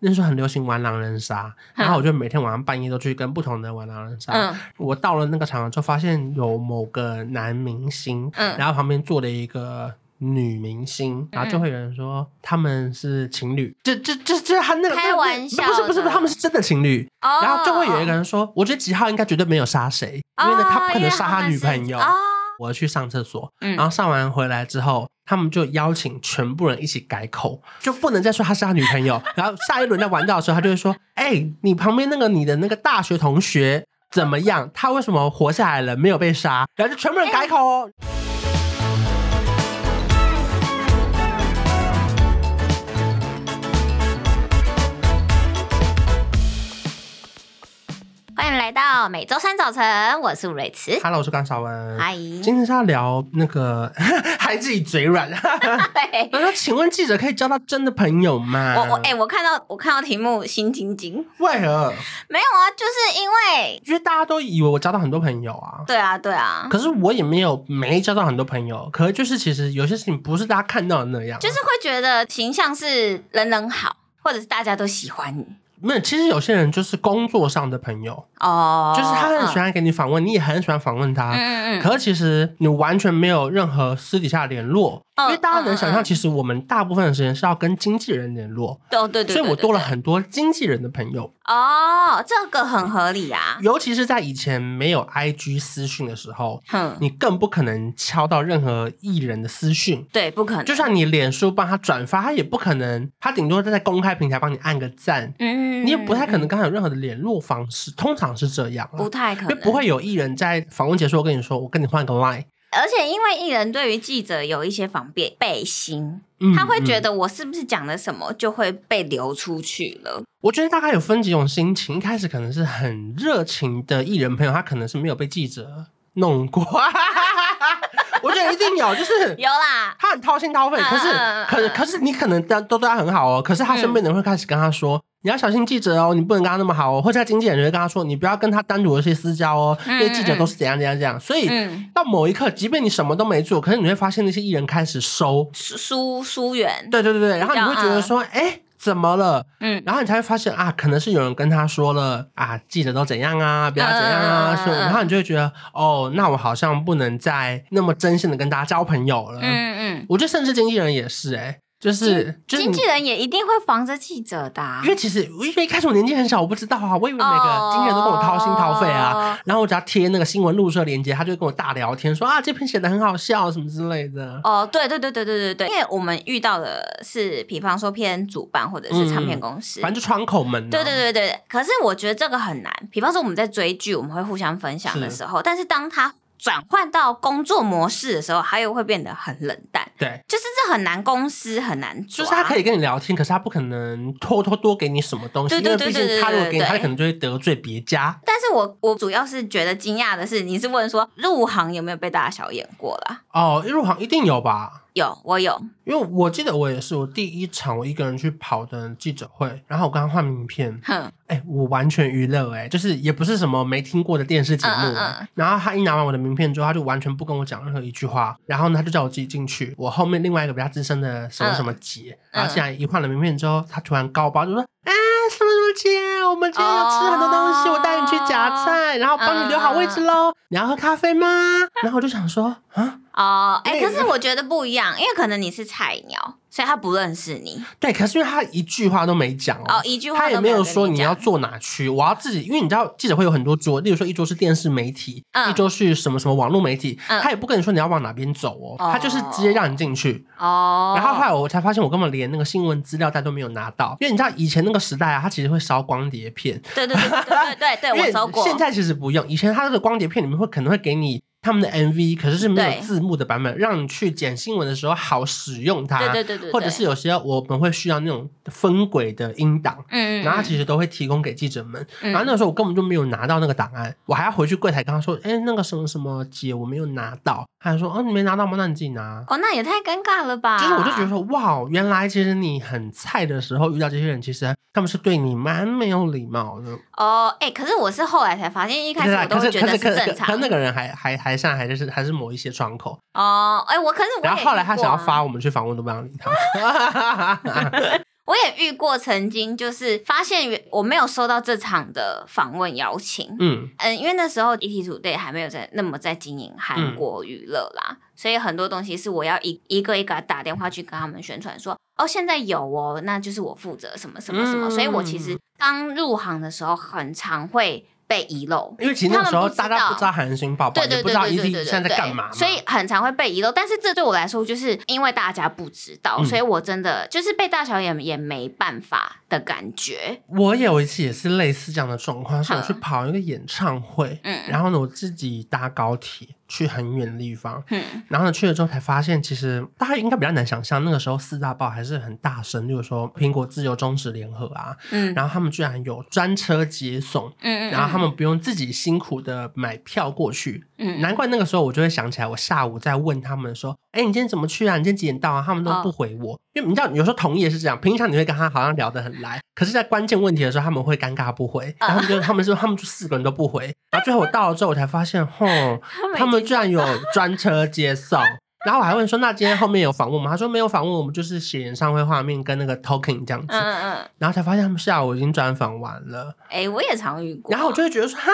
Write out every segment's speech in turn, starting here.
那时候很流行玩狼人杀，然后我就每天晚上半夜都去跟不同的人玩狼人杀。嗯，我到了那个场就发现有某个男明星，嗯，然后旁边坐了一个女明星，然后就会有人说他们是情侣，这这这这他那个开玩笑，不是不是不是，他们是真的情侣。然后就会有一个人说，我觉得几号应该绝对没有杀谁，因为呢他不可能杀他女朋友。我去上厕所，然后上完回来之后，他们就邀请全部人一起改口，就不能再说他是他女朋友。然后下一轮在玩到的时候，他就会说：“哎，你旁边那个你的那个大学同学怎么样？他为什么活下来了，没有被杀？”然后就全部人改口哦。欢迎来到每周三早晨，我是瑞慈。Hello，我是甘少文。嗨，今天是要聊那个，还自己嘴软。对，我说，请问记者可以交到真的朋友吗？我我哎、欸，我看到我看到题目心惊惊。为何？没有啊，就是因为因为大家都以为我交到很多朋友啊。对啊，对啊。可是我也没有没交到很多朋友，可是就是其实有些事情不是大家看到的那样、啊，就是会觉得形象是人人好，或者是大家都喜欢你。没有，其实有些人就是工作上的朋友哦，oh, 就是他很喜欢给你访问，嗯、你也很喜欢访问他。嗯嗯。可是其实你完全没有任何私底下联络。因为大家能想象，其实我们大部分的时间是要跟经纪人联络，对对对，所以我多了很多经纪人的朋友。哦，这个很合理啊。尤其是在以前没有 IG 私讯的时候，哼，你更不可能敲到任何艺人的私讯，对，不可能。就算你脸书帮他转发，他也不可能，他顶多在公开平台帮你按个赞，嗯，你也不太可能跟他有任何的联络方式，通常是这样，不太可能，因为不会有艺人在访问结束，我跟你说，我跟你换个 line。而且，因为艺人对于记者有一些防备背心，他会觉得我是不是讲了什么就会被流出去了。我觉得大概有分几种心情，一开始可能是很热情的艺人朋友，他可能是没有被记者弄过。我觉得一定有，就是 有啦，他很掏心掏肺，可是，可是，可是你可能都都对他很好哦，可是他身边的人会开始跟他说。你要小心记者哦，你不能跟他那么好哦。或者他经纪人就会跟他说，你不要跟他单独的一些私交哦，嗯、因为记者都是怎样怎样怎样。所以、嗯、到某一刻，即便你什么都没做，可是你会发现那些艺人开始收疏疏远。对对对对，然后你会觉得说，哎、怎么了？嗯，然后你才会发现啊，可能是有人跟他说了啊，记者都怎样啊，不要怎样啊，嗯、所以然后你就会觉得，哦，那我好像不能再那么真心的跟大家交朋友了。嗯嗯，我觉得甚至经纪人也是哎、欸。就是，就经纪人也一定会防着记者的、啊，因为其实因为一开始我年纪很小，我不知道啊，我以为每个经纪人都跟我掏心掏肺啊，oh. 然后我只要贴那个新闻录社链接，他就会跟我大聊天，说啊这篇写的很好笑什么之类的。哦，oh, 对对对对对对对，因为我们遇到的是，比方说偏主办或者是唱片公司，嗯、反正就窗口门、啊。对对对对，可是我觉得这个很难。比方说我们在追剧，我们会互相分享的时候，是但是当他。转换到工作模式的时候，他又会变得很冷淡。对，就是这很难，公司很难做。就是他可以跟你聊天，可是他不可能偷偷多给你什么东西。对对对对对，因为毕竟他如果给你，他可能就会得罪别家。但是我我主要是觉得惊讶的是，你是问说入行有没有被大家小眼过啦？哦，入行一定有吧。有，我有，因为我记得我也是我第一场我一个人去跑的记者会，然后我刚刚换名片，哼，哎、欸，我完全娱乐，哎，就是也不是什么没听过的电视节目，嗯嗯嗯，然后他一拿完我的名片之后，他就完全不跟我讲任何一句话，然后呢，他就叫我自己进去，我后面另外一个比较资深的什么什么姐，嗯、然后现在一换了名片之后，他突然高包就说，哎、欸，什么什么姐，我们今天要吃很多东西，哦、我带你去夹菜，然后帮你留好位置喽，嗯、你要喝咖啡吗？然后我就想说，啊。哦，哎、欸，可是我觉得不一样，因为可能你是菜鸟，所以他不认识你。对，可是因为他一句话都没讲哦，哦，一句话他也没有说你要坐哪区，我要自己，因为你知道记者会有很多桌，例如说一桌是电视媒体，嗯、一桌是什么什么网络媒体，嗯、他也不跟你说你要往哪边走哦，哦他就是直接让你进去哦。然后后来我才发现，我根本连那个新闻资料袋都没有拿到，因为你知道以前那个时代啊，他其实会烧光碟片。对对对对对对，我 烧过。现在其实不用，以前他那个光碟片里面会可能会给你。他们的 MV 可是是没有字幕的版本，让你去剪新闻的时候好使用它。对对对对，或者是有些我们会需要那种分轨的音档，嗯，然后他其实都会提供给记者们。嗯、然后那个时候我根本就没有拿到那个档案，我还要回去柜台跟他说：“哎、欸，那个什么什么姐，我没有拿到。”他还说：“哦，你没拿到吗？那你自己拿。”哦，那也太尴尬了吧！就是我就觉得说，哇，原来其实你很菜的时候遇到这些人，其实他们是对你蛮没有礼貌的。哦，哎、欸，可是我是后来才发现，一开始我都觉得是正常。可那个人还还还上还是还是。某一些窗口哦，哎、欸，我可是我，然后后来他想要发我们去访问，都不让理他。我也遇过，曾经就是发现我没有收到这场的访问邀请。嗯嗯，因为那时候 ETtoday 还没有在那么在经营韩国娱乐啦，嗯、所以很多东西是我要一一个一个打电话去跟他们宣传说，哦，现在有哦，那就是我负责什么什么什么。嗯、所以我其实刚入行的时候，很常会。被遗漏，因为其实那时候大家不知道韩星宝宝，也不知道 ET 现在在干嘛，所以很常会被遗漏。但是这对我来说，就是因为大家不知道，嗯、所以我真的就是被大小眼也没办法的感觉。我有一次也是类似这样的状况，是我去跑一个演唱会，嗯，然后呢，我自己搭高铁。去很远的地方，嗯，然后呢，去了之后才发现，其实大家应该比较难想象，那个时候四大报还是很大声，就是说苹果、自由、中时联合啊，嗯，然后他们居然有专车接送，嗯，然后他们不用自己辛苦的买票过去，嗯，难怪那个时候我就会想起来，我下午在问他们说，哎，你今天怎么去啊？你今天几点到啊？他们都不回我，哦、因为你知道，有时候同业是这样，平常你会跟他好像聊得很来，可是，在关键问题的时候，他们会尴尬不回，然后就他们说他们就四个人都不回，然后最后我到了之后，我才发现，吼，他们居然有。专车接送，然后我还问说：“那今天后面有访问吗？”他说：“没有访问，我们就是写演唱会画面跟那个 talking 这样子。”嗯嗯，然后才发现他们下午已经专访完了。哎、欸，我也常遇过。然后我就会觉得说：“哈，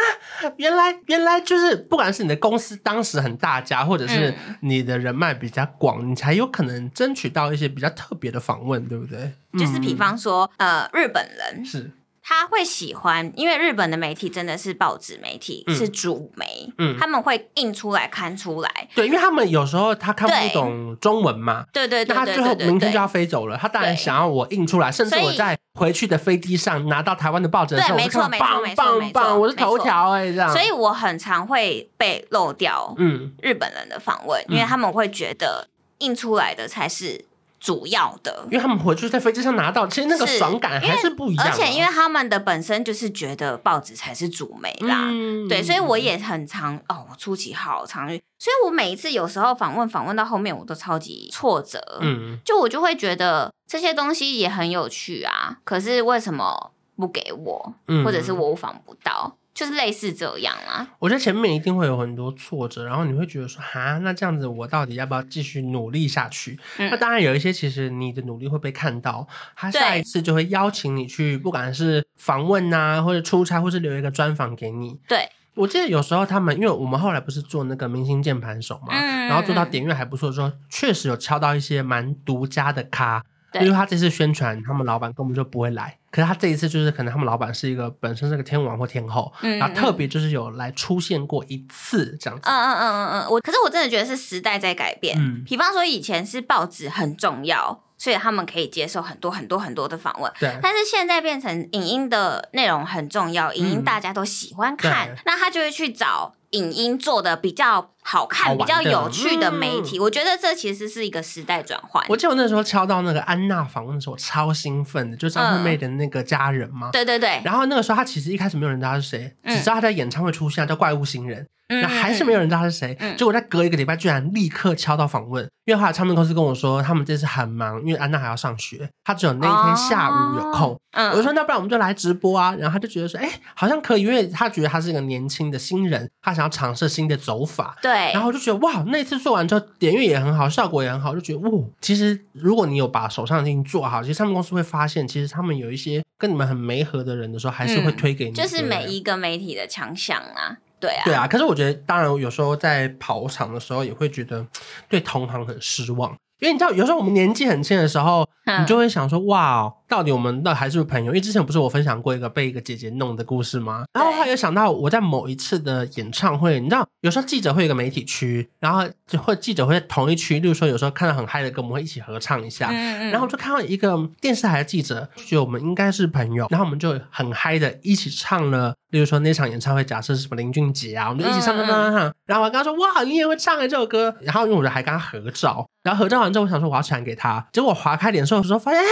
原来原来就是不管是你的公司当时很大家，或者是你的人脉比较广，你才有可能争取到一些比较特别的访问，对不对？”就是比方说，呃，日本人是。他会喜欢，因为日本的媒体真的是报纸媒体，嗯、是主媒，嗯，他们会印出来刊出来。对，因为他们有时候他看不懂中文嘛，对对对，那他最后明天就要飞走了，他当然想要我印出来，甚至我在回去的飞机上拿到台湾的报纸的时候，对，没错没错没错没错，我是头条哎，这样，所以我很常会被漏掉，嗯，日本人的访问，嗯、因为他们会觉得印出来的才是。主要的，因为他们回去在飞机上拿到，其实那个爽感还是不一样。而且因为他们的本身就是觉得报纸才是主媒啦，嗯、对，所以我也很常哦，我初期好常，所以我每一次有时候访问访问到后面，我都超级挫折。嗯，就我就会觉得这些东西也很有趣啊，可是为什么不给我，或者是我访不到？就是类似这样啦，我觉得前面一定会有很多挫折，然后你会觉得说，哈，那这样子我到底要不要继续努力下去？嗯、那当然有一些，其实你的努力会被看到，他下一次就会邀请你去，不管是访问啊，或者出差，或是留一个专访给你。对，我记得有时候他们，因为我们后来不是做那个明星键盘手嘛，嗯、然后做到点阅还不错的时候，确实有敲到一些蛮独家的咖。因为他这次宣传，他们老板根本就不会来。可是他这一次就是可能他们老板是一个本身是个天王或天后，嗯、然后特别就是有来出现过一次这样子。嗯嗯嗯嗯嗯，我可是我真的觉得是时代在改变。嗯，比方说以前是报纸很重要，所以他们可以接受很多很多很多的访问。对。但是现在变成影音的内容很重要，影音大家都喜欢看，嗯、那他就会去找。影音做的比较好看、比较有趣的媒体，嗯、我觉得这其实是一个时代转换。我记得我那时候敲到那个安娜访问的时候，我超兴奋的，就张惠妹的那个家人嘛。对对对。然后那个时候，她其实一开始没有人知道他是谁，嗯、只知道她在演唱会出现，叫怪物新人。那还是没有人知道他是谁，嗯、结果在隔一个礼拜，居然立刻敲到访问。因为后来唱片公司跟我说，他们这次很忙，因为安娜还要上学，她只有那一天下午有空。哦、我就说，那不然我们就来直播啊。然后他就觉得说，哎、欸，好像可以，因为他觉得他是一个年轻的新人，他想要尝试新的走法。对。然后我就觉得，哇，那次做完之后，点阅也很好，效果也很好，就觉得，哇，其实如果你有把手上的事情做好，其实他们公司会发现，其实他们有一些跟你们很没合的人的时候，还是会推给你。就是每一个媒体的强项啊。对啊，对啊，可是我觉得，当然有时候在跑场的时候，也会觉得对同行很失望。因为你知道，有时候我们年纪很轻的时候，你就会想说，哇，到底我们到底还是朋友？因为之前不是我分享过一个被一个姐姐弄的故事吗？然后他有想到我在某一次的演唱会，你知道，有时候记者会有个媒体区，然后就会记者会在同一区，例如说有时候看到很嗨的歌，我们会一起合唱一下。嗯嗯。然后我就看到一个电视台的记者，就觉得我们应该是朋友，然后我们就很嗨的一起唱了。例如说那场演唱会，假设是什么林俊杰啊，我们就一起唱唱唱唱。然后我跟他说，哇，你也会唱哎这首歌。然后因为我就还跟他合照，然后合照完之后，我想说我要传给他。结果我划开脸书的时候，我说发现哎，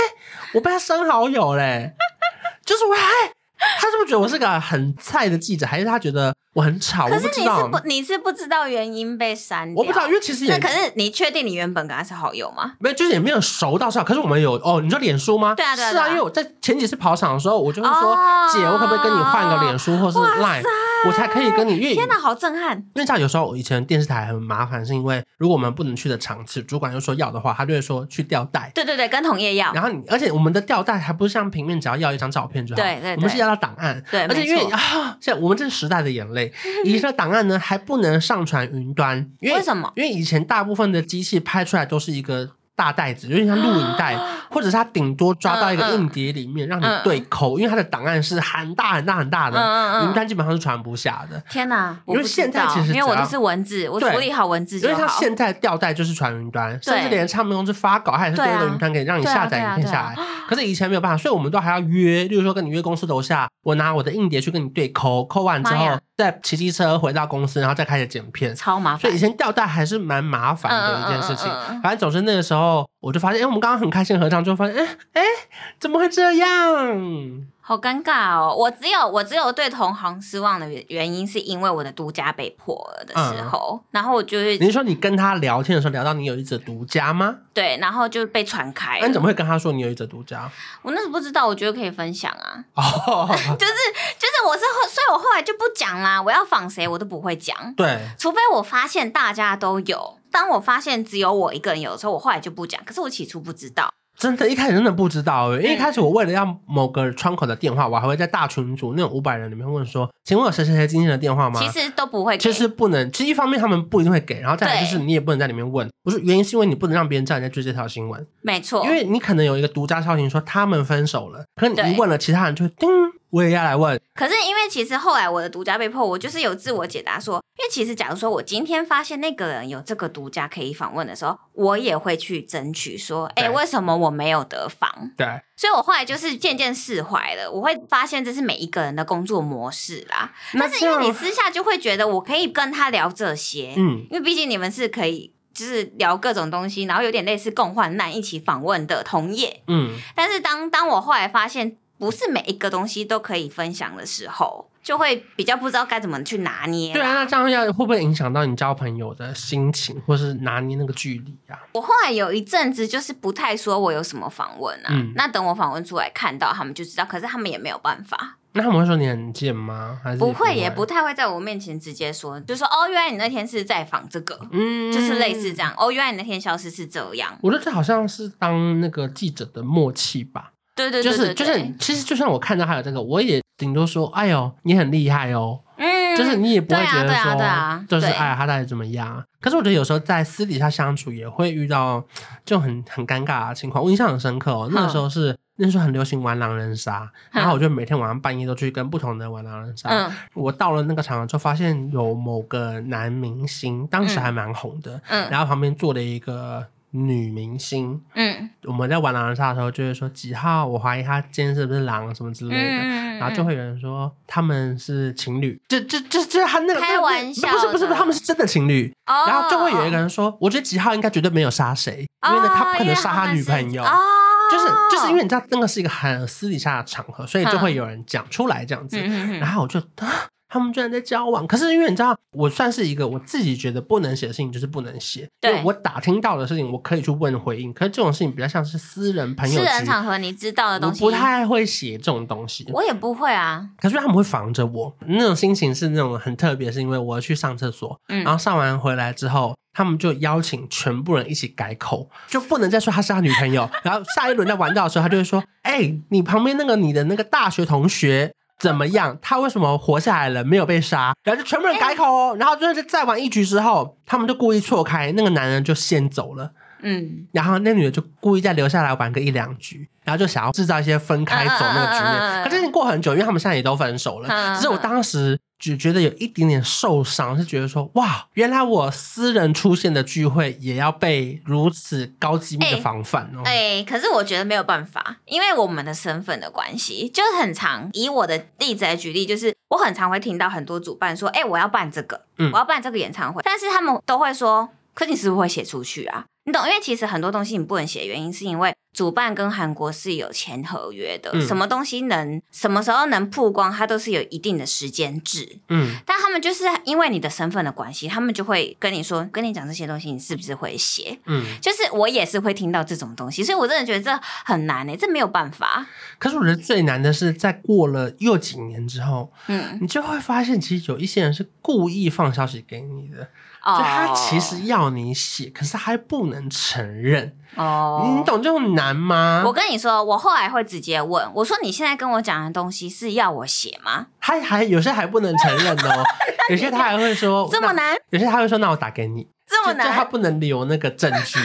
我被他升好友嘞，就是我哎。他是不是觉得我是个很菜的记者，还是他觉得我很吵？可是你是不，你是不知道原因被删掉？我不知道，因为其实也……可是你确定你原本跟他是好友吗？没有，就是也没有熟到是。可是我们有哦，你说脸书吗？对啊，对啊。是啊，因为我在前几次跑场的时候，我就会说：“姐，我可不可以跟你换个脸书，或是 Line？” 我才可以跟你。因为天哪，好震撼！因为像有时候我以前电视台很麻烦，是因为如果我们不能去的场次，主管又说要的话，他就会说去调带。对对对，跟同业要。然后你，而且我们的调带还不是像平面，只要要一张照片就好。对对，对。我们是要到档案。对。而且因为啊，现在我们这是时代的眼泪，以前的档案呢还不能上传云端，因为，为什么？因为以前大部分的机器拍出来都是一个。大袋子有点像录影带，或者是它顶多抓到一个硬碟里面让你对口，因为它的档案是很大很大很大的，云端基本上是传不下的。天哪！因为现在其实因为我都是文字，我处理好文字就好。因为它现在吊带就是传云端，甚至连唱片公司发稿，它也是多一个云端可以让你下载影片下来。可是以前没有办法，所以我们都还要约，例如说跟你约公司楼下，我拿我的硬碟去跟你对抠，抠完之后再骑机车回到公司，然后再开始剪片，超麻烦。所以以前吊带还是蛮麻烦的一件事情。反正总之那个时候我就发现，哎。我们刚刚很开心合唱，就发现，哎哎，怎么会这样？好尴尬哦！我只有我只有对同行失望的原原因，是因为我的独家被破了的时候，嗯、然后我就是你说你跟他聊天的时候聊到你有一则独家吗？对，然后就被传开了。那你怎么会跟他说你有一则独家？我那时候不知道，我觉得可以分享啊。哦，就是就是我是后，所以我后来就不讲啦。我要仿谁我都不会讲，对，除非我发现大家都有。当我发现只有我一个人有的时候，我后来就不讲。可是我起初不知道。真的，一开始真的不知道，因为一开始我为了要某个窗口的电话，我还会在大群组那种五百人里面问说：“请问有谁谁谁今天的电话吗？”其实都不会给，其实不能。其实一方面他们不一定会给，然后再来就是你也不能在里面问。不是原因是因为你不能让别人知道你在追这条新闻。没错，因为你可能有一个独家消息说他们分手了，可是你一问了，其他人就会叮。我也要来问，可是因为其实后来我的独家被破，我就是有自我解答说，因为其实假如说我今天发现那个人有这个独家可以访问的时候，我也会去争取说，哎，为什么我没有得访？对，所以我后来就是渐渐释怀了。我会发现这是每一个人的工作模式啦，但是因为你私下就会觉得我可以跟他聊这些，嗯，因为毕竟你们是可以就是聊各种东西，然后有点类似共患难一起访问的同业，嗯，但是当当我后来发现。不是每一个东西都可以分享的时候，就会比较不知道该怎么去拿捏。对啊，那这样要会不会影响到你交朋友的心情，或是拿捏那个距离啊？我后来有一阵子就是不太说我有什么访问啊，嗯、那等我访问出来看到他们就知道，可是他们也没有办法。那他们会说你很贱吗？还是不会，不会，也不太会在我面前直接说，就说哦，原来你那天是在访这个，嗯，就是类似这样。哦，原来你那天消失是这样。我觉得这好像是当那个记者的默契吧。对对对，就是就是，其实就算我看到他有这个，我也顶多说，哎呦，你很厉害哦。嗯，就是你也不会觉得说，就是哎，他到底怎么样？可是我觉得有时候在私底下相处也会遇到就很很尴尬的情况。我印象很深刻哦，那个时候是那时候很流行玩狼人杀，然后我就每天晚上半夜都去跟不同的人玩狼人杀。嗯，我到了那个场合就发现有某个男明星，当时还蛮红的，嗯，然后旁边坐了一个。女明星，嗯，我们在玩狼人杀的时候，就会说几号，我怀疑他今天是不是狼什么之类的，嗯、然后就会有人说他们是情侣，这这这这他那个开玩笑，不是不是不是，他们是真的情侣，哦、然后就会有一个人说，我觉得几号应该绝对没有杀谁，哦、因为呢他不可能杀他女朋友，哦、就是就是因为你知道那个是一个很私底下的场合，所以就会有人讲出来这样子，嗯、然后我就。他们居然在交往，可是因为你知道，我算是一个我自己觉得不能写的事情就是不能写。对，我打听到的事情，我可以去问回应。可是这种事情比较像是私人朋友、私人场合，你知道的东西，我不太会写这种东西。我也不会啊。可是他们会防着我，那种心情是那种很特别，是因为我要去上厕所，嗯、然后上完回来之后，他们就邀请全部人一起改口，就不能再说他是他女朋友。然后下一轮在玩到的时候，他就会说：“哎、欸，你旁边那个你的那个大学同学。”怎么样？他为什么活下来了，没有被杀？然后就全部人改口哦。然后就是再玩一局之后，他们就故意错开，那个男人就先走了。嗯，然后那女的就故意再留下来玩个一两局，然后就想要制造一些分开走那个局面。啊啊啊啊啊可是已经过很久，因为他们现在也都分手了。只是我当时。只觉得有一点点受伤，是觉得说哇，原来我私人出现的聚会也要被如此高机密的防范哦。哎、欸欸，可是我觉得没有办法，因为我们的身份的关系，就是很常以我的例子来举例，就是我很常会听到很多主办说，哎、欸，我要办这个，嗯，我要办这个演唱会，但是他们都会说，可你是不是会写出去啊？你懂？因为其实很多东西你不能写，原因是因为主办跟韩国是有签合约的，嗯、什么东西能什么时候能曝光，它都是有一定的时间制。嗯，但他们就是因为你的身份的关系，他们就会跟你说，跟你讲这些东西，你是不是会写？嗯，就是我也是会听到这种东西，所以我真的觉得这很难诶、欸，这没有办法。可是我觉得最难的是在过了又几年之后，嗯，你就会发现，其实有一些人是故意放消息给你的。就他其实要你写，oh. 可是他还不能承认。哦，oh. 你懂这种难吗？我跟你说，我后来会直接问我说：“你现在跟我讲的东西是要我写吗？”他还有些还不能承认哦，有些他还会说这么难，有些他会说：“那我打给你。”这么难，就他不能留那个证据。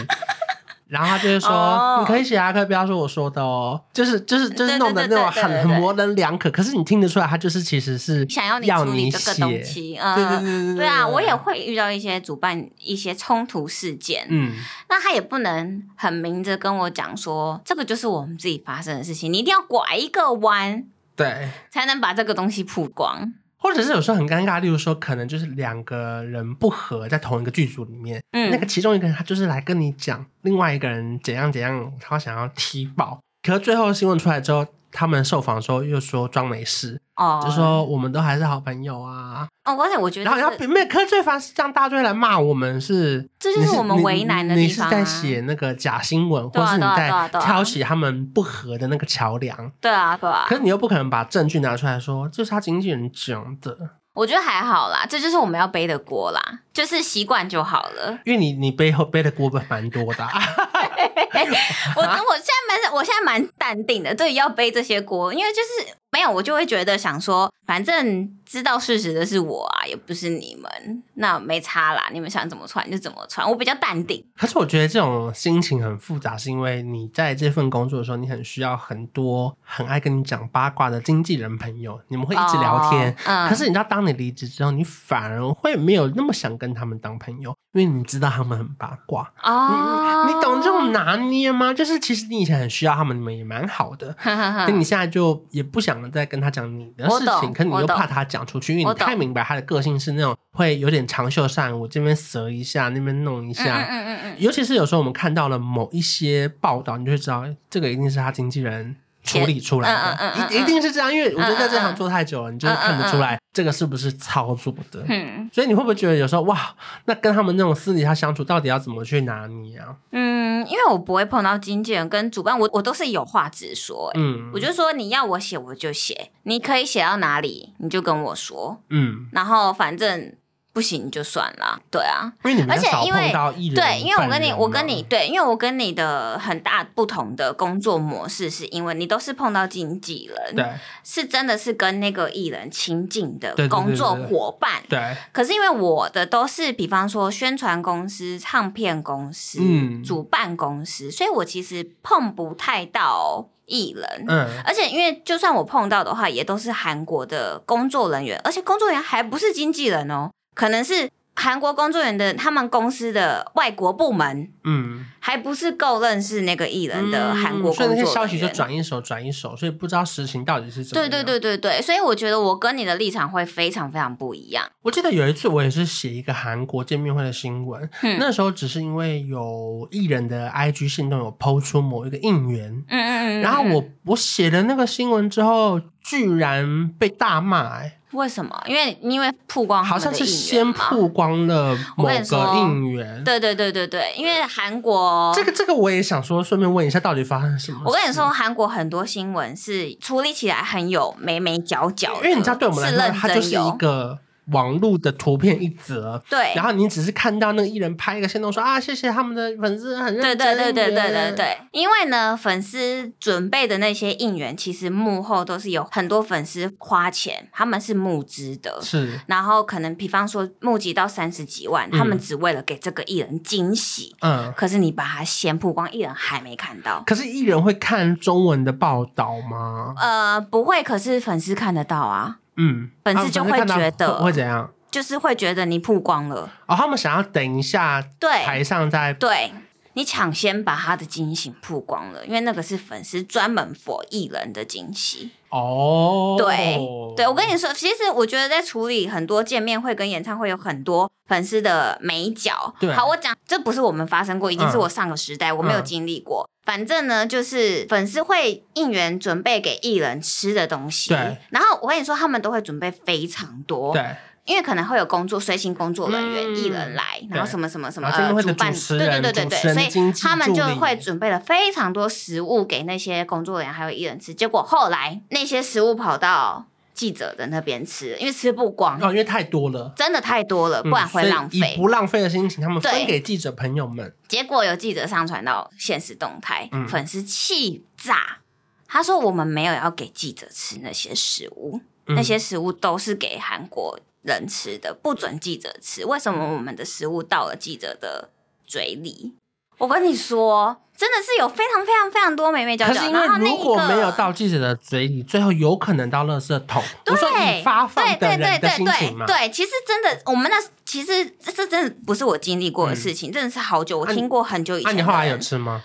然后他就会说：“ oh. 你可以写啊，可以不要说我说的哦。”就是就是就是弄的那种很很模棱两可，可是你听得出来，他就是其实是想要你处理这个东西。嗯，对对对对对啊！我也会遇到一些主办一些冲突事件，嗯，那他也不能很明着跟我讲说，这个就是我们自己发生的事情，你一定要拐一个弯，对，才能把这个东西曝光。或者是有时候很尴尬，例如说可能就是两个人不和在同一个剧组里面，嗯，那个其中一个人他就是来跟你讲另外一个人怎样怎样，他想要踢爆，可是最后新闻出来之后。他们受访的时候又说装没事，哦，就说我们都还是好朋友啊。哦，而且我觉得，然后然后没有，可是最烦是这样，大家就会来骂我们是，这就是我们为难的地方。你是在写那个假新闻，或是你在挑起他们不和的那个桥梁。对啊，对啊。可是你又不可能把证据拿出来说，这是他经纪人讲的。我觉得还好啦，这就是我们要背的锅啦，就是习惯就好了。因为你你背后背的锅蛮多的。我我现在蛮我现在蛮淡定的，对，要背这些锅，因为就是。没有，我就会觉得想说，反正知道事实的是我啊，也不是你们，那没差啦。你们想怎么穿就怎么穿，我比较淡定。可是我觉得这种心情很复杂，是因为你在这份工作的时候，你很需要很多很爱跟你讲八卦的经纪人朋友，你们会一直聊天。哦嗯、可是你知道，当你离职之后，你反而会没有那么想跟他们当朋友，因为你知道他们很八卦。哦你，你懂这种拿捏吗？就是其实你以前很需要他们，你们也蛮好的，那你现在就也不想。再跟他讲你的事情，可你又怕他讲出去，因为你太明白他的个性是那种会有点长袖善舞，这边折一下，那边弄一下。嗯嗯嗯嗯。尤其是有时候我们看到了某一些报道，你就会知道这个一定是他经纪人处理出来的，一一定是这样。因为我觉得在这行做太久了，你就会看得出来这个是不是操作的。嗯。所以你会不会觉得有时候哇，那跟他们那种私底下相处，到底要怎么去拿捏啊？嗯。因为我不会碰到经纪人跟主办，我我都是有话直说，嗯，我就说你要我写我就写，你可以写到哪里你就跟我说，嗯，然后反正。不行就算了，对啊，因为你们少碰到艺人，对，因为我跟你，我跟你，对，因为我跟你的很大不同的工作模式，是因为你都是碰到经纪人，对，是真的是跟那个艺人亲近的工作伙伴，对，对，对，对，对。可是因为我的都是，比方说宣传公司、唱片公司、嗯、主办公司，所以我其实碰不太到艺人，嗯，而且因为就算我碰到的话，也都是韩国的工作人员，而且工作人员还不是经纪人哦。可能是韩国工作人员的他们公司的外国部门，嗯，还不是够认识那个艺人的韩国工作人员，嗯，所以那些消息就转一手转一手，所以不知道实情到底是怎么样。对对对对对，所以我觉得我跟你的立场会非常非常不一样。我记得有一次我也是写一个韩国见面会的新闻，嗯，那时候只是因为有艺人的 IG 信动有 PO 出某一个应援，嗯嗯嗯，然后我我写了那个新闻之后，居然被大骂，欸，为什么？因为因为曝光好像是先曝光了某个应援，对对对对对，因为韩国这个这个我也想说，顺便问一下，到底发生什么？我跟你说，韩国很多新闻是处理起来很有眉眉角角，因为你知道，对我们来说，它就是一个。网络的图片一则，对，然后你只是看到那个艺人拍一个行动说啊，谢谢他们的粉丝很认真，对对对对对对对。因为呢，粉丝准备的那些应援，其实幕后都是有很多粉丝花钱，他们是募资的，是。然后可能比方说募集到三十几万，嗯、他们只为了给这个艺人惊喜，嗯。可是你把它先曝光，艺人还没看到。可是艺人会看中文的报道吗？呃，不会。可是粉丝看得到啊。嗯，粉丝就会觉得会怎样？就是会觉得你曝光了哦，他们想要等一下，对，台上再对你抢先把他的惊喜曝光了，因为那个是粉丝专门 for 艺人的惊喜哦。对，对我跟你说，其实我觉得在处理很多见面会跟演唱会，有很多粉丝的美角。对，好，我讲这不是我们发生过，已经是我上个时代，嗯、我没有经历过。反正呢，就是粉丝会应援准备给艺人吃的东西。对。然后我跟你说，他们都会准备非常多。对。因为可能会有工作随行工作人员、艺、嗯、人来，然后什么什么什么呃，主办，对对对对对，所以他们就会准备了非常多食物给那些工作人员还有艺人吃。结果后来那些食物跑到记者的那边吃，因为吃不光哦，因为太多了，真的太多了，不然会浪费。嗯、以不浪费的心情，他们分给记者朋友们。结果有记者上传到现实动态，嗯、粉丝气炸，他说：“我们没有要给记者吃那些食物，嗯、那些食物都是给韩国。”人吃的不准记者吃，为什么我们的食物到了记者的嘴里？我跟你说，真的是有非常非常非常多美眉角角。可是因为如果没有到记者的嘴里，最后有可能到垃圾桶。对，我说以发放的人的心情嘛。对，其实真的，我们那其实这真的不是我经历过的事情，嗯、真的是好久，我听过很久以前。那、你后来有吃吗？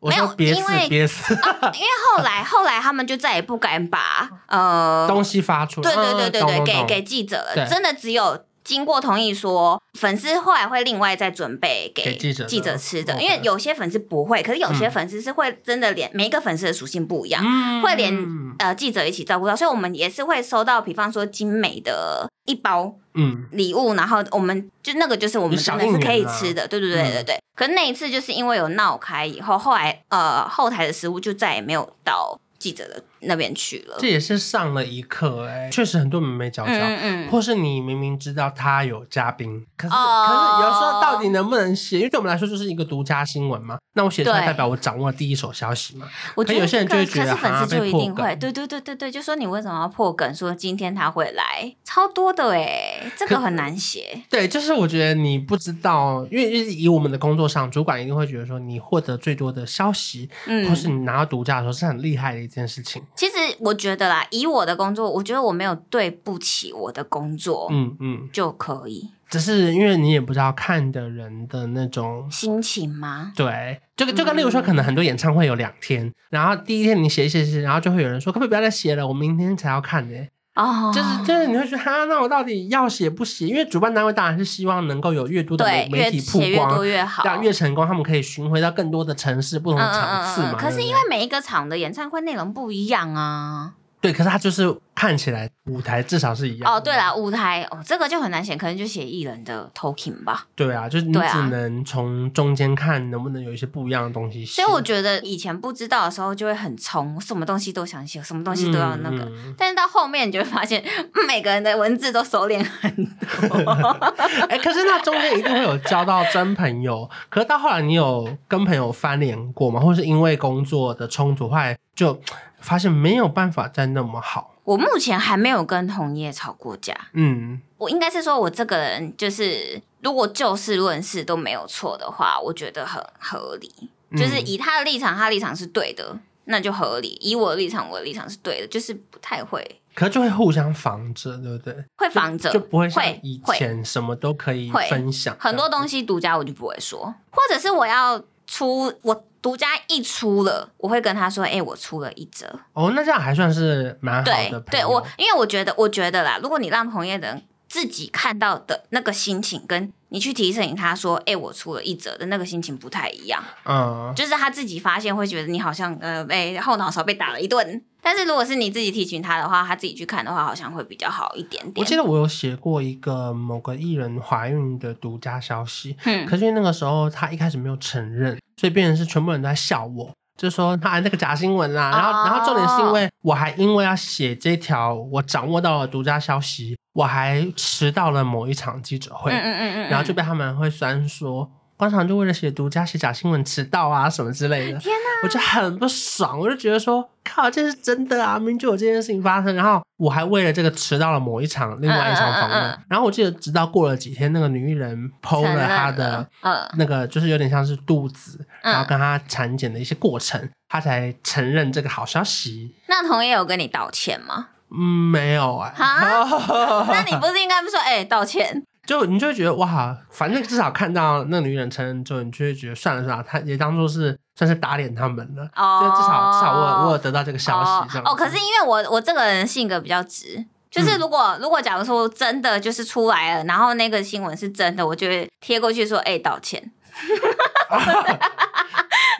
没有，因为憋死、啊，因为后来后来他们就再也不敢把呃东西发出来，对对对对对，嗯、给给记者了，真的只有。经过同意说，粉丝后来会另外再准备给记者记者吃的，因为有些粉丝不会，可是有些粉丝是会真的连每一个粉丝的属性不一样，嗯、会连呃记者一起照顾到，所以我们也是会收到，比方说精美的一包嗯。礼物，然后我们就那个就是我们真的是可以吃的，对对对对对。嗯、可是那一次就是因为有闹开以后，后来呃后台的食物就再也没有到记者的那边去了，这也是上了一课哎、欸，确实很多眉眉角角，嗯嗯，或是你明明知道他有嘉宾，可是、哦、可是有时候到底能不能写？因为对我们来说就是一个独家新闻嘛，那我写出来代表我掌握了第一手消息嘛。我觉得有些人就会觉得，粉丝就一定会，对对对对对，就说你为什么要破梗？说今天他会来，超多的哎、欸，这个很难写。对，就是我觉得你不知道，因为以我们的工作上，主管一定会觉得说你获得最多的消息，嗯，或是你拿到独家的时候是很厉害的一件事情。其实我觉得。啦，以我的工作，我觉得我没有对不起我的工作，嗯嗯，就可以。只是因为你也不知道看的人的那种心情吗？对，就跟就跟例如说，可能很多演唱会有两天，嗯、然后第一天你写一写写，然后就会有人说，可不可以不要再写了，我明天才要看呢。哦，就是就是你会觉得哈，那我到底要写不写？因为主办单位当然是希望能够有越多的媒体曝光，越多越好，这样越成功，他们可以巡回到更多的城市、不同的场次嘛。嗯嗯嗯嗯，可是因为每一个场的演唱会内容不一样啊。对，可是他就是看起来舞台至少是一样。哦，对啦，舞台哦，这个就很难写，可能就写艺人的 talking 吧。对啊，就是你只能从中间看能不能有一些不一样的东西写。所以我觉得以前不知道的时候就会很冲，什么东西都想写，什么东西都要那个。嗯嗯、但是到后面你就会发现，每个人的文字都收敛很多。哎、欸，可是那中间一定会有交到真朋友。可是到后来，你有跟朋友翻脸过吗？或是因为工作的冲突，后来就。发现没有办法再那么好。我目前还没有跟同业吵过架。嗯，我应该是说，我这个人就是，如果就事论事都没有错的话，我觉得很合理。就是以他的立场，他的立场是对的，那就合理；以我的立场，我的立场是对的，就是不太会。可是就会互相防着，对不对？会防着，就不会像以前什么都可以分享。很多东西独家我就不会说，或者是我要出我。独家一出了，我会跟他说：“哎、欸，我出了一折。”哦，那这样还算是蛮好的。对，对我，因为我觉得，我觉得啦，如果你让同业的人自己看到的那个心情，跟你去提醒他说：“哎、欸，我出了一折”的那个心情不太一样。嗯，就是他自己发现会觉得你好像呃被后脑勺被打了一顿。但是如果是你自己提醒他的话，他自己去看的话，好像会比较好一点点。我记得我有写过一个某个艺人怀孕的独家消息，嗯，可是因为那个时候他一开始没有承认，所以变成是全部人都在笑我，就说他那个假新闻啦。然后，哦、然后重点是因为我还因为要写这条我掌握到了独家消息，我还迟到了某一场记者会，嗯嗯嗯嗯，然后就被他们会酸说。当场就为了写独家写假新闻迟到啊什么之类的，天哪！我就很不爽，我就觉得说靠，这是真的啊，明明就有这件事情发生，然后我还为了这个迟到了某一场另外一场访问，嗯嗯嗯、然后我记得直到过了几天，那个女艺人 PO 了她的那个就是有点像是肚子，嗯、然后跟她产检的一些过程，她才承认这个好消息。那同业有跟你道歉吗？嗯，没有啊。那你不是应该不说哎、欸、道歉？就你就会觉得哇，反正至少看到那个女人承认之后，你就会觉得算了算了，他也当做是算是打脸他们了。哦，就至少至少我有我有得到这个消息这样。哦，可是因为我我这个人性格比较直，就是如果、嗯、如果假如说真的就是出来了，然后那个新闻是真的，我就会贴过去说哎、欸、道歉。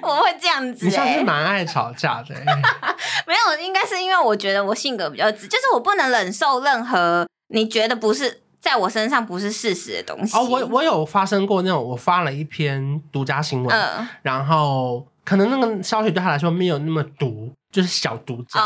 我 我会这样子、欸。你算是蛮爱吵架的、欸。没有，应该是因为我觉得我性格比较直，就是我不能忍受任何你觉得不是在我身上不是事实的东西。哦，我我有发生过那种，我发了一篇独家新闻，嗯、然后可能那个消息对他来说没有那么毒。就是小独家，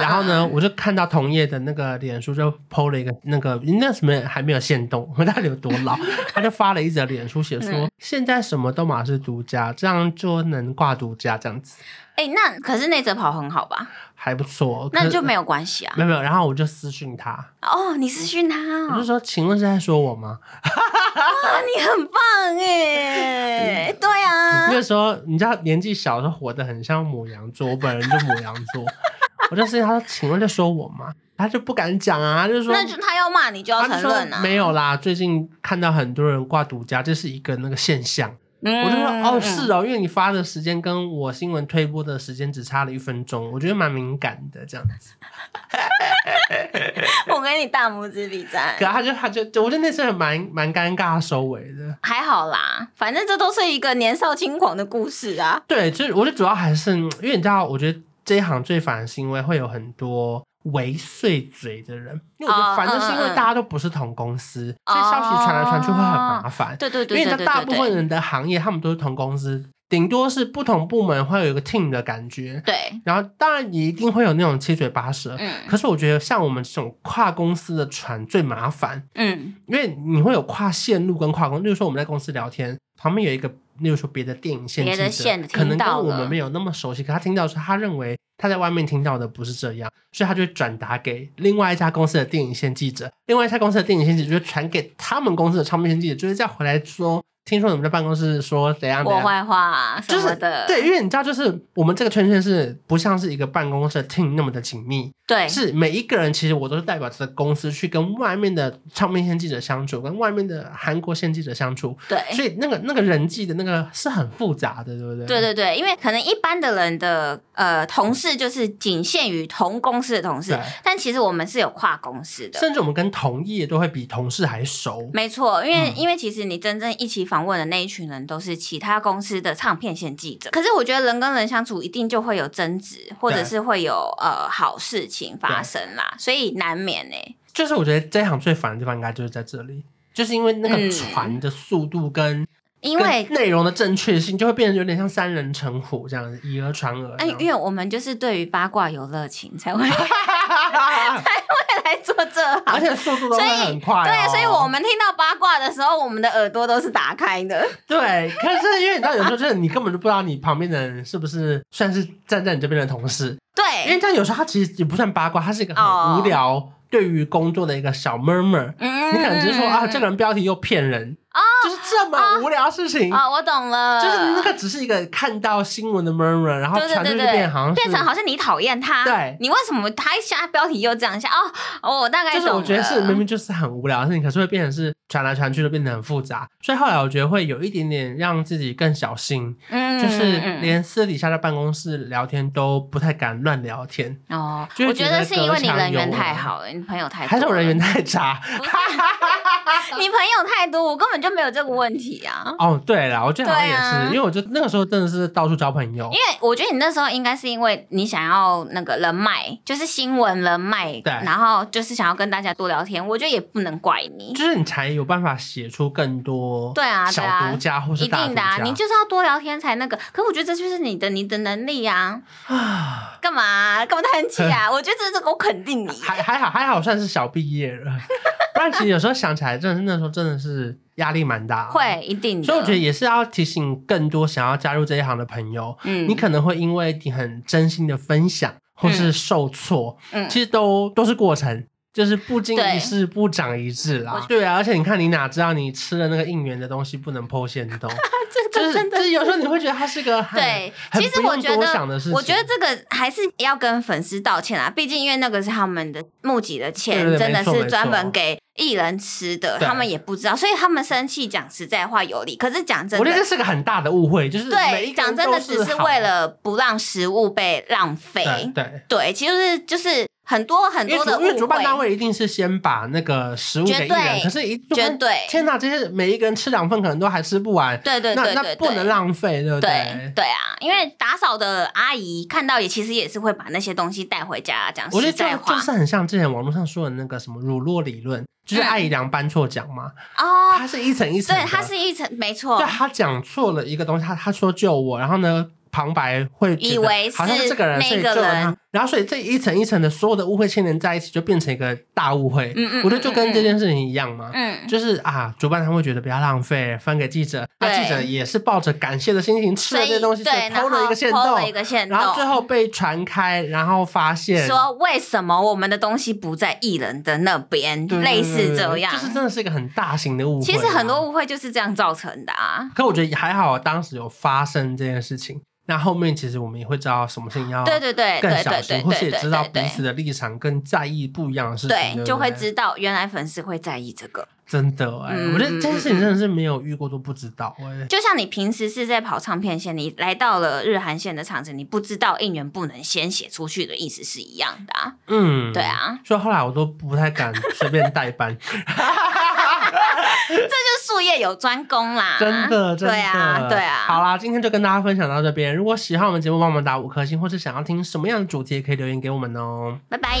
然后呢，我就看到同业的那个脸书就 PO 了一个那个那什么还没有限动，我 到底有多老？他就发了一则脸书写说，现在什么都马是独家，这样就能挂独家这样子。哎、欸，那可是那则跑很好吧？还不错，那就没有关系啊。没有没有，然后我就私讯他。哦，你私讯他、哦？我就说，请问是在说我吗？哇，你很棒耶！对啊，那个时候你知道年纪小的时候活得很像母羊座，我本人就母羊座。我就是他说，请问在说我吗？他就不敢讲啊，他就说，那就他要骂你就要承认啊。没有啦，最近看到很多人挂独家，这是一个那个现象。嗯、我就说哦，是哦，因为你发的时间跟我新闻推播的时间只差了一分钟，我觉得蛮敏感的这样子。我给你大拇指比赞。可他就他就就，我觉得那次很蛮蛮尴尬收尾的。还好啦，反正这都是一个年少轻狂的故事啊。对，就是我觉得主要还是因为你知道，我觉得这一行最烦的是因为会有很多。为碎嘴的人，因为我觉得反正是因为大家都不是同公司，哦、所以消息传来传去会很麻烦。对对对，因为大部分人的行业，他们都是同公司，顶多是不同部门会有一个 team 的感觉。对，然后当然也一定会有那种七嘴八舌。嗯，可是我觉得像我们这种跨公司的传最麻烦。嗯，因为你会有跨线路跟跨公司，例如说我们在公司聊天，旁边有一个，例如说别的电影线记者，可能跟我们没有那么熟悉，可他听到说他认为。他在外面听到的不是这样，所以他就转达给另外一家公司的电影线记者，另外一家公司的电影线记者就传给他们公司的唱片线记者，就是再回来说。听说你们在办公室说怎样？我坏话啊，什么的。就是对，因为你知道，就是我们这个圈圈是不像是一个办公室的 team 那么的紧密。对，是每一个人其实我都是代表这个公司去跟外面的唱片线记者相处，跟外面的韩国线记者相处。对，所以那个那个人际的那个是很复杂的，对不对？对对对，因为可能一般的人的呃同事就是仅限于同公司的同事，但其实我们是有跨公司的，甚至我们跟同业都会比同事还熟。没错，因为、嗯、因为其实你真正一起访问的那一群人。都是其他公司的唱片线记者，可是我觉得人跟人相处一定就会有争执，或者是会有呃好事情发生啦，所以难免呢、欸。就是我觉得这一行最烦的地方应该就是在这里，就是因为那个传的速度跟。因为内容的正确性就会变得有点像三人成虎这样子，以讹传讹。哎，因为我们就是对于八卦有热情，才会才 会来做这行，而且速度都会很快、哦。对，所以我们听到八卦的时候，我们的耳朵都是打开的。对，可是因为你知道，有时候就是你根本就不知道你旁边的人是不是算是站在你这边的同事。对，因为这样有时候他其实也不算八卦，他是一个很无聊对于工作的一个小 murmur。嗯，你可能只是说啊，这个人标题又骗人。啊，就是这么无聊的事情啊，啊！我懂了，就是那个只是一个看到新闻的 murmur，然后传出去变好像变成好像你讨厌他，对，你为什么他一下标题又这样一下？哦，哦，我大概。就是我觉得是明明就是很无聊的事情，可是会变成是传来传去都变得很复杂，所以后来我觉得会有一点点让自己更小心，嗯，就是连私底下在办公室聊天都不太敢乱聊天哦。我觉得是因为你人缘太好了，你朋友太多，还是我人缘太差？你朋友太多，我根本就没有这个问题啊！哦，对了，我觉得好像也是，啊、因为我觉得那个时候真的是到处交朋友。因为我觉得你那时候应该是因为你想要那个人脉，就是新闻人脉，对，然后就是想要跟大家多聊天。我觉得也不能怪你，就是你才有办法写出更多对啊小独家或是一定的啊，你就是要多聊天才那个。可我觉得这就是你的你的能力啊！啊，干嘛干嘛叹气啊？我觉得这个我肯定你，还还好还好算是小毕业了。不然其实有时候想起来，真的是那时候真的是压力蛮大。会一定的，所以我觉得也是要提醒更多想要加入这一行的朋友，嗯，你可能会因为你很真心的分享，或是受挫，嗯，其实都都是过程。就是不经一事不长一智啦，对啊，而且你看，你哪知道你吃了那个应援的东西不能 po 限动？这个真的，就是有时候你会觉得他是个很对，其实我觉得，我觉得这个还是要跟粉丝道歉啊，毕竟因为那个是他们的募集的钱，真的是专门给艺人吃的，他们也不知道，所以他们生气讲实在话有理。可是讲真的，我觉得这是个很大的误会，就是对，讲真的只是为了不让食物被浪费，对。对，其实就是就是。很多很多的。因为主办单位一定是先把那个食物给艺人，可是一绝对天哪，这些每一个人吃两份可能都还吃不完。对对那那不能浪费，对不对？对对啊，因为打扫的阿姨看到也其实也是会把那些东西带回家，这样我觉得就就是很像之前网络上说的那个什么乳酪理论，就是阿姨娘搬错奖嘛。哦，它是一层一层，对，它是一层，没错。对，他讲错了一个东西，他他说救我，然后呢？旁白会以为好像是这个人，所以救了他。然后所以这一层一层的所有的误会牵连在一起，就变成一个大误会。嗯嗯，我觉得就跟这件事情一样嘛。嗯，就是啊，主办他会觉得不要浪费，分给记者。那记者也是抱着感谢的心情吃了这些东西，所以 PO 了一个线洞，然后最后被传开，然后发现说为什么我们的东西不在艺人的那边？类似这样，就是真的是一个很大型的误会。其实很多误会就是这样造成的啊。可我觉得还好，当时有发生这件事情。那后面其实我们也会知道什么事情要对对对更小心，或是也知道彼此的立场跟在意不一样的事情，对，就会知道原来粉丝会在意这个。真的哎，我觉得这件事情真的是没有遇过都不知道哎。就像你平时是在跑唱片线，你来到了日韩线的场子，你不知道应援不能先写出去的意思是一样的啊。嗯，对啊，所以后来我都不太敢随便代班。这就是术业有专攻啦，真的，真的，对啊，对啊。好啦，今天就跟大家分享到这边。如果喜欢我们节目，帮我们打五颗星，或是想要听什么样的主题，也可以留言给我们哦。拜拜。